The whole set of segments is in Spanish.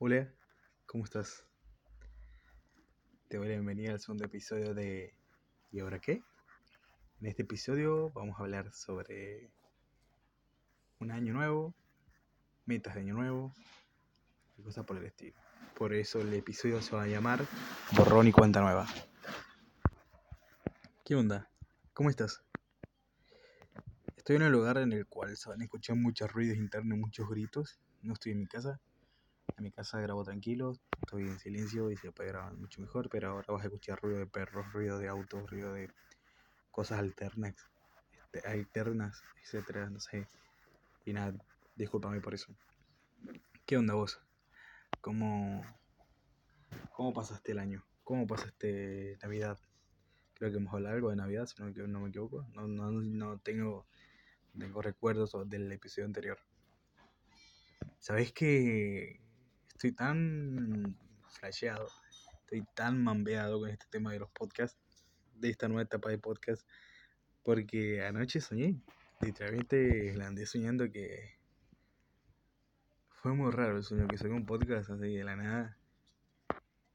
Hola, ¿cómo estás? Te doy la bienvenida al segundo episodio de ¿Y ahora qué? En este episodio vamos a hablar sobre un año nuevo, metas de año nuevo y cosas por el estilo. Por eso el episodio se va a llamar Borrón y cuenta nueva. ¿Qué onda? ¿Cómo estás? Estoy en un lugar en el cual se van a escuchar muchos ruidos internos, muchos gritos. No estoy en mi casa, en mi casa grabo tranquilo, estoy en silencio y se puede grabar mucho mejor, pero ahora vas a escuchar ruido de perros, ruido de autos, ruido de cosas alternas, este, alternas, etcétera, no sé. Y nada, discúlpame por eso. ¿Qué onda vos? ¿Cómo, cómo pasaste el año? ¿Cómo pasaste Navidad? Creo que hemos hablado algo de Navidad, si no, me equivoco. No, no, no tengo, tengo recuerdos del episodio anterior. ¿Sabés que estoy tan flasheado, estoy tan mambeado con este tema de los podcasts, de esta nueva etapa de podcast, porque anoche soñé, literalmente la andé soñando que fue muy raro el sueño, que soñé un podcast así de la nada,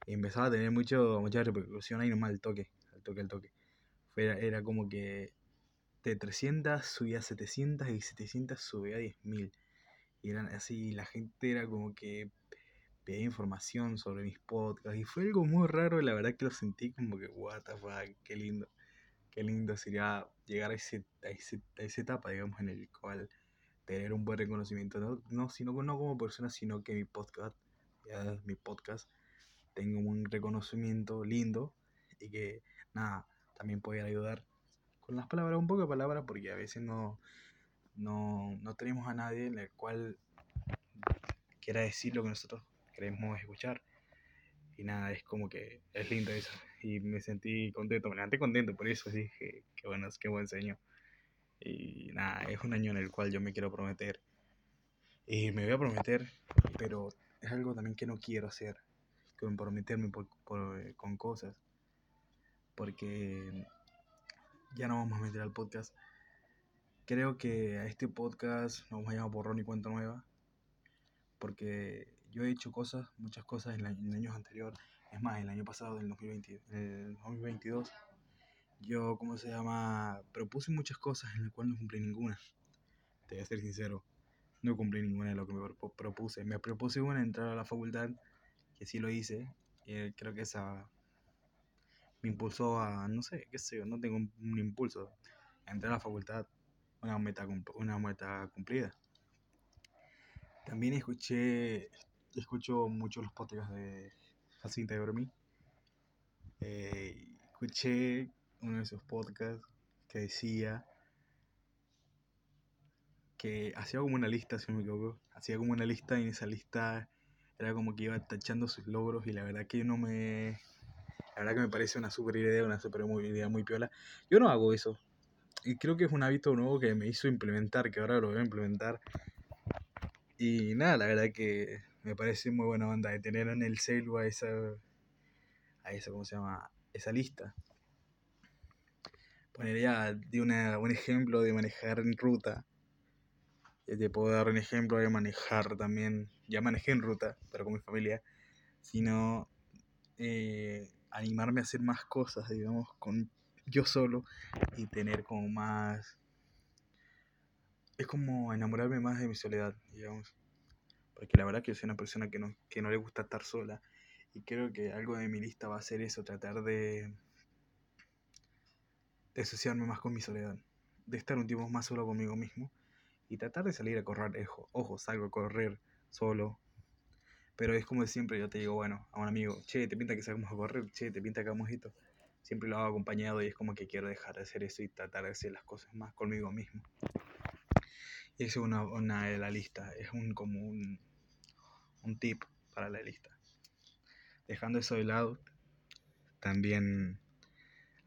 y empezaba a tener mucho, mucha repercusión ahí nomás al toque, al toque, al toque. Era, era como que de 300 subía a 700 y 700 subía a 10.000. Y eran así, la gente era como que pedía información sobre mis podcasts y fue algo muy raro y la verdad que lo sentí como que, what the fuck, qué lindo, qué lindo sería llegar a, ese, a, ese, a esa etapa, digamos, en el cual tener un buen reconocimiento, no, no, sino, no como persona, sino que mi podcast, ya, mi podcast, tenga un reconocimiento lindo y que, nada, también pueda ayudar con las palabras, un poco de palabras, porque a veces no, no, no tenemos a nadie en el cual quiera decir lo que nosotros queremos escuchar. Y nada, es como que es lindo eso. Y me sentí contento, me levanté contento por eso. Dije, qué bueno, qué buen sueño. Y nada, es un año en el cual yo me quiero prometer. Y me voy a prometer, pero es algo también que no quiero hacer. Comprometerme por, por, con cosas. Porque ya no vamos a meter al podcast. Creo que a este podcast nos vamos a llamar Borrón y Cuenta Nueva. Porque yo he hecho cosas, muchas cosas en, en años anteriores. Es más, el año pasado, en el 2020, el 2022, yo, ¿cómo se llama? Propuse muchas cosas en las cuales no cumplí ninguna. Te voy a ser sincero, no cumplí ninguna de lo que me propuse. Me propuse una, entrar a la facultad, que sí lo hice, y creo que esa me impulsó a, no sé, qué sé yo, no tengo un, un impulso. entrar a la facultad, una meta, una meta cumplida. También escuché escucho mucho los podcasts de Jacinta de Eh, escuché uno de esos podcasts que decía que hacía como una lista, si no me equivoco, hacía como una lista y en esa lista era como que iba tachando sus logros y la verdad que no me... La verdad que me parece una super idea, una super idea muy piola. Yo no hago eso. Y creo que es un hábito nuevo que me hizo implementar, que ahora lo voy a implementar. Y nada, la verdad que me parece muy buena onda de tener en el celu a esa, a esa, ¿cómo se llama? Esa lista. Ponería de una, un ejemplo de manejar en ruta. Te puedo dar un ejemplo de manejar también. Ya manejé en ruta, pero con mi familia. Sino eh, animarme a hacer más cosas, digamos, con yo solo y tener como más... Es como enamorarme más de mi soledad, digamos. Porque la verdad que soy una persona que no, que no le gusta estar sola. Y creo que algo de mi lista va a ser eso, tratar de, de asociarme más con mi soledad. De estar un tiempo más solo conmigo mismo. Y tratar de salir a correr. Ojo, salgo a correr solo. Pero es como siempre, yo te digo, bueno, a un amigo, che, te pinta que salgamos a correr, che, te pinta que hagamos esto. Siempre lo hago acompañado y es como que quiero dejar de hacer eso y tratar de hacer las cosas más conmigo mismo. Y eso es una, una de la lista, es un, como un, un tip para la lista. Dejando eso de lado, también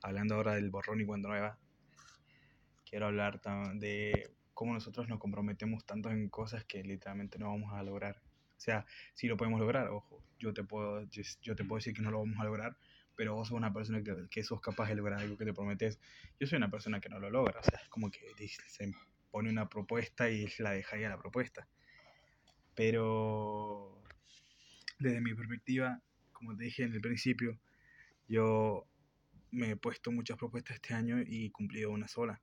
hablando ahora del borrón y cuando nueva, quiero hablar de cómo nosotros nos comprometemos tanto en cosas que literalmente no vamos a lograr. O sea, si lo podemos lograr, ojo, yo te puedo, yo te puedo decir que no lo vamos a lograr, pero vos sos una persona que, que sos capaz de lograr algo que te prometes. Yo soy una persona que no lo logra, o sea, es como que se pone una propuesta y la deja ahí a la propuesta. Pero desde mi perspectiva, como te dije en el principio, yo me he puesto muchas propuestas este año y cumplido una sola.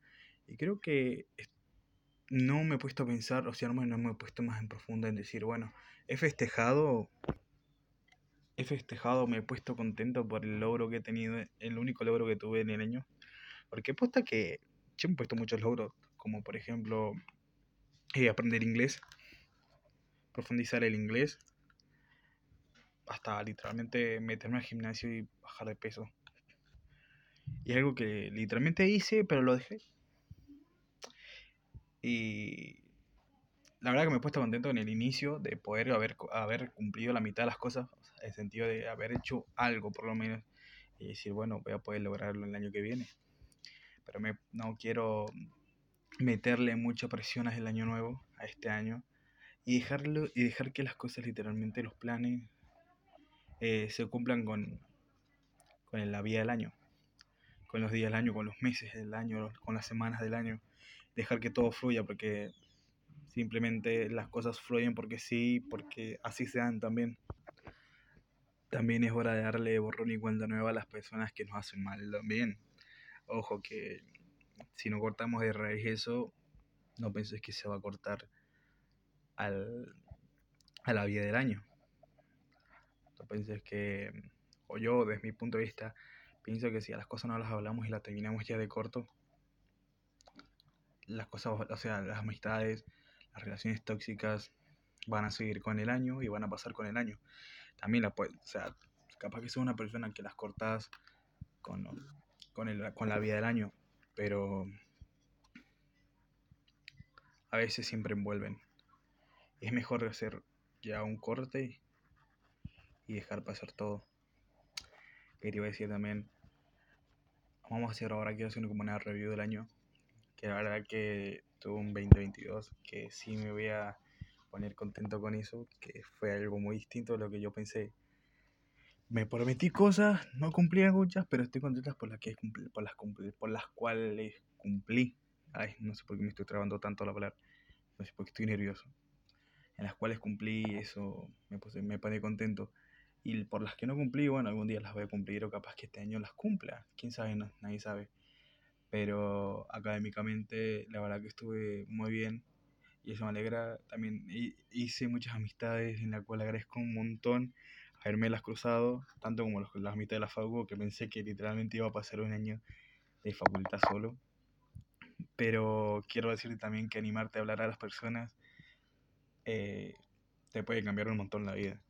Y creo que no me he puesto a pensar, o sea, no me, no me he puesto más en profunda en decir, bueno, he festejado, he festejado, me he puesto contento por el logro que he tenido, el único logro que tuve en el año. Porque he puesto que yo me he puesto muchos logros, como por ejemplo eh, aprender inglés, profundizar el inglés, hasta literalmente meterme al gimnasio y bajar de peso. Y es algo que literalmente hice, pero lo dejé. Y la verdad que me he puesto contento en el inicio de poder haber, haber cumplido la mitad de las cosas, en el sentido de haber hecho algo por lo menos, y decir, bueno, voy a poder lograrlo el año que viene. Pero me, no quiero meterle mucha presión el año nuevo, a este año, y, dejarlo, y dejar que las cosas, literalmente los planes, eh, se cumplan con, con la vida del año, con los días del año, con los meses del año, con las semanas del año dejar que todo fluya, porque simplemente las cosas fluyen porque sí, porque así sean también. También es hora de darle borrón y cuenta nueva a las personas que nos hacen mal también. Ojo que si no cortamos de raíz eso, no penses que se va a cortar al, a la vida del año. No penses que, o yo desde mi punto de vista, pienso que si a las cosas no las hablamos y las terminamos ya de corto, las cosas, o sea, las amistades, las relaciones tóxicas van a seguir con el año y van a pasar con el año. También la puedes, o sea, capaz que sos una persona que las cortas con, con, el, con la vida del año, pero a veces siempre envuelven. Es mejor hacer ya un corte y dejar pasar todo. Que te iba a decir también, vamos a hacer ahora, quiero hacer como una review del año que la verdad que tuve un 2022 que sí me voy a poner contento con eso, que fue algo muy distinto de lo que yo pensé. Me prometí cosas, no cumplí muchas, pero estoy contento por las, que por las, por las cuales cumplí. Ay, no sé por qué me estoy trabando tanto la palabra, no sé por qué estoy nervioso. En las cuales cumplí, eso me, puse, me pone contento. Y por las que no cumplí, bueno, algún día las voy a cumplir o capaz que este año las cumpla. Quién sabe, no, nadie sabe pero académicamente la verdad que estuve muy bien y eso me alegra. También hice muchas amistades en las cuales agradezco un montón haberme las cruzado, tanto como las amistades de la FAU, que pensé que literalmente iba a pasar un año de facultad solo. Pero quiero decirte también que animarte a hablar a las personas eh, te puede cambiar un montón la vida.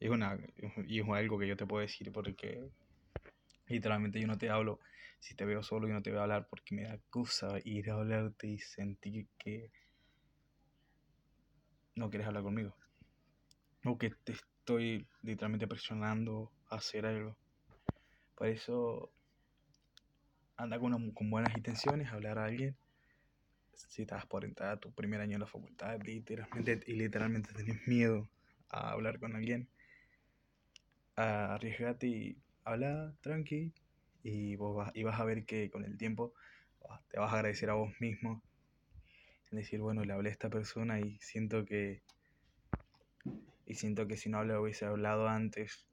Es una, y es algo que yo te puedo decir porque literalmente yo no te hablo si te veo solo y no te voy a hablar porque me da cosa ir a hablarte y sentir que no quieres hablar conmigo. O que te estoy literalmente presionando a hacer algo. Por eso anda con, con buenas intenciones, hablar a alguien. Si estás por entrar a tu primer año en la facultad literalmente, y literalmente tenés miedo a hablar con alguien, arriesgate y habla tranqui y, vos vas, y vas a ver que con el tiempo te vas a agradecer a vos mismo. En decir, bueno, le hablé a esta persona y siento que. Y siento que si no le hubiese hablado antes,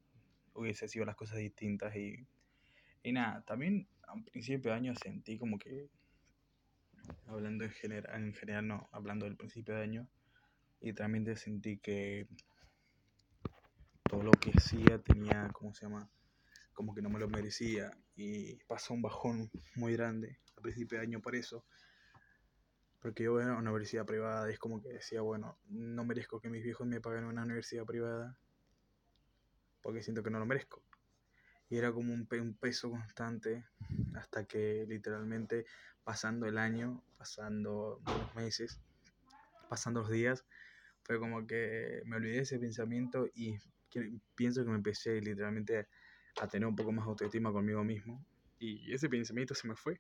hubiese sido las cosas distintas. Y, y nada, también a principio de año sentí como que. Hablando en general, en general no, hablando del principio de año. Y también sentí que todo lo que hacía tenía, ¿cómo se llama? como que no me lo merecía y pasó un bajón muy grande a principio de año por eso. Porque yo era una universidad privada y es como que decía, bueno, no merezco que mis viejos me paguen una universidad privada porque siento que no lo merezco. Y era como un, un peso constante hasta que literalmente pasando el año, pasando los meses, pasando los días, fue como que me olvidé de ese pensamiento y pienso que me empecé literalmente a tener un poco más autoestima conmigo mismo. Y ese pensamiento se me fue.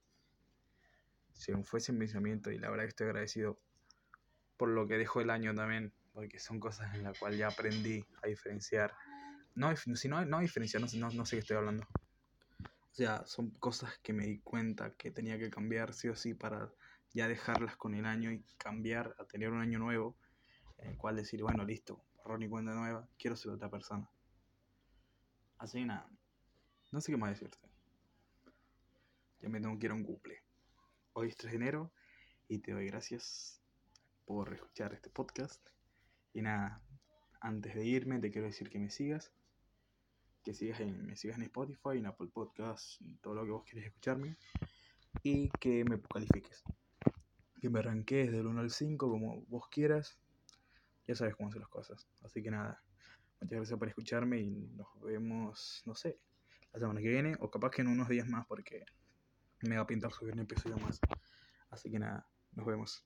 Se me fue ese pensamiento y la verdad que estoy agradecido por lo que dejó el año también, porque son cosas en las cuales ya aprendí a diferenciar. No, si no, no diferenciar, no, no, sé qué estoy hablando. O sea, son cosas que me di cuenta que tenía que cambiar sí o sí para ya dejarlas con el año y cambiar a tener un año nuevo en el cual decir, bueno, listo, borrón y cuenta nueva, quiero ser otra persona. Así que nada, no sé qué más decirte. Ya me tengo que ir a un cumple. Hoy es 3 de enero y te doy gracias por escuchar este podcast. Y nada, antes de irme te quiero decir que me sigas. Que sigas en, me sigas en Spotify, en Apple Podcasts, en todo lo que vos quieras escucharme. Y que me califiques. Que me arranques del 1 al 5 como vos quieras. Ya sabes cómo hacer las cosas. Así que nada, muchas gracias por escucharme y nos vemos, no sé, la semana que viene o capaz que en unos días más porque me va a pintar subir un episodio más. Así que nada, nos vemos.